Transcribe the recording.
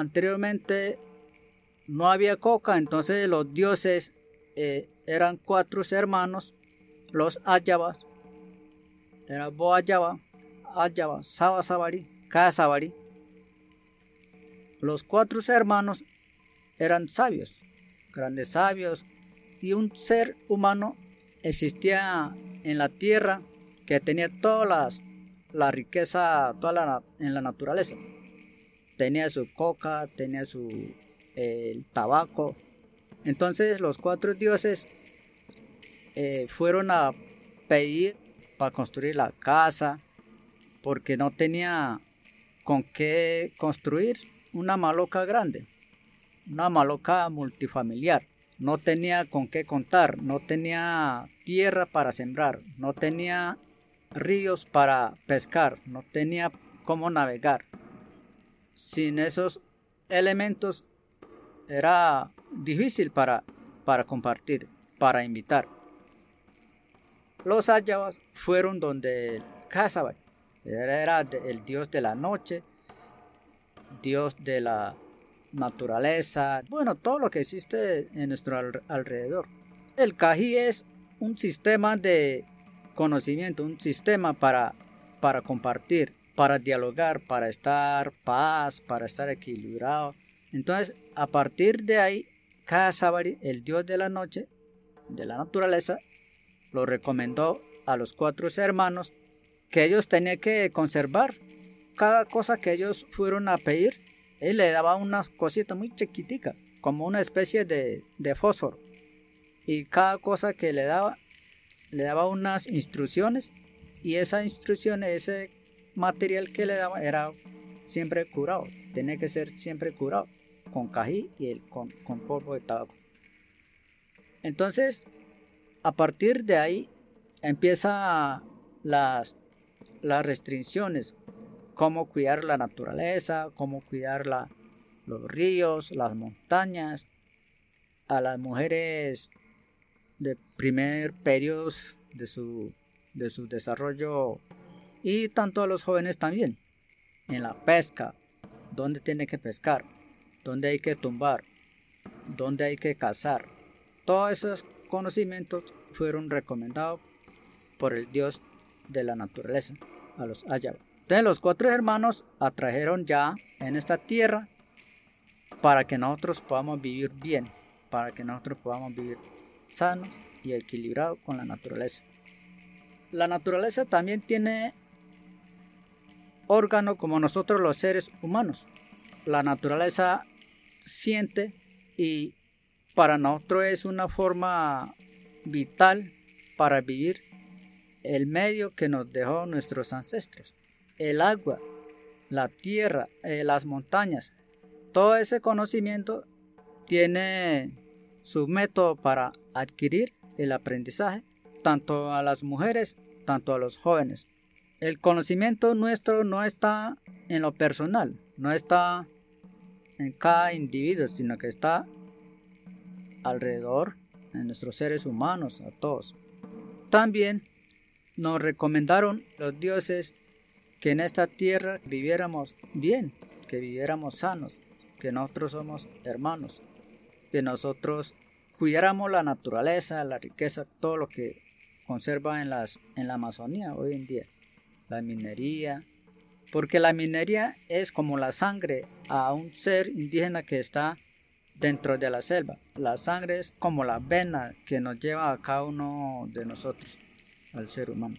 anteriormente no había coca, entonces los dioses eh, eran cuatro hermanos, los Ayabas, era Boayaba, Ayaba, Saba Sabari, Sabari. Los cuatro hermanos eran sabios, grandes sabios, y un ser humano existía en la tierra que tenía toda las, la riqueza toda en la naturaleza. Tenía su coca, tenía su el tabaco. Entonces los cuatro dioses eh, fueron a pedir para construir la casa porque no tenía con qué construir una maloca grande, una maloca multifamiliar. No tenía con qué contar, no tenía tierra para sembrar, no tenía ríos para pescar, no tenía cómo navegar. Sin esos elementos era difícil para, para compartir, para invitar. Los Ayavas fueron donde Casabay era el dios de la noche, dios de la naturaleza, bueno, todo lo que existe en nuestro alrededor. El Kaji es un sistema de conocimiento, un sistema para, para compartir, para dialogar, para estar paz, para estar equilibrado. Entonces, a partir de ahí, Kasabari, el dios de la noche, de la naturaleza, lo recomendó a los cuatro hermanos que ellos tenían que conservar. Cada cosa que ellos fueron a pedir, él le daba unas cositas muy chiquiticas, como una especie de, de fósforo. Y cada cosa que le daba, le daba unas instrucciones y esa instrucción, ese material que le daba era siempre curado, tenía que ser siempre curado con cají y el, con, con polvo de tabaco. Entonces, a partir de ahí empieza las, las restricciones, cómo cuidar la naturaleza, cómo cuidar los ríos, las montañas, a las mujeres de primer periodo de su, de su desarrollo y tanto a los jóvenes también. En la pesca, dónde tiene que pescar, dónde hay que tumbar, dónde hay que cazar. Todos esos conocimientos fueron recomendados por el Dios de la naturaleza, a los Ayaba. Entonces los cuatro hermanos atrajeron ya en esta tierra para que nosotros podamos vivir bien, para que nosotros podamos vivir sanos y equilibrados con la naturaleza. La naturaleza también tiene órgano como nosotros los seres humanos. La naturaleza siente y para nosotros es una forma vital para vivir el medio que nos dejó nuestros ancestros. El agua, la tierra, eh, las montañas, todo ese conocimiento tiene su método para adquirir el aprendizaje, tanto a las mujeres, tanto a los jóvenes. El conocimiento nuestro no está en lo personal, no está en cada individuo, sino que está alrededor de nuestros seres humanos, a todos. También nos recomendaron los dioses que en esta tierra viviéramos bien, que viviéramos sanos, que nosotros somos hermanos, que nosotros cuidáramos la naturaleza, la riqueza, todo lo que conserva en, la Amazonía hoy en día, la minería, porque la minería es como la sangre a un ser indígena que está dentro de la selva. La sangre es como la vena que nos lleva a cada uno de nosotros al ser humano.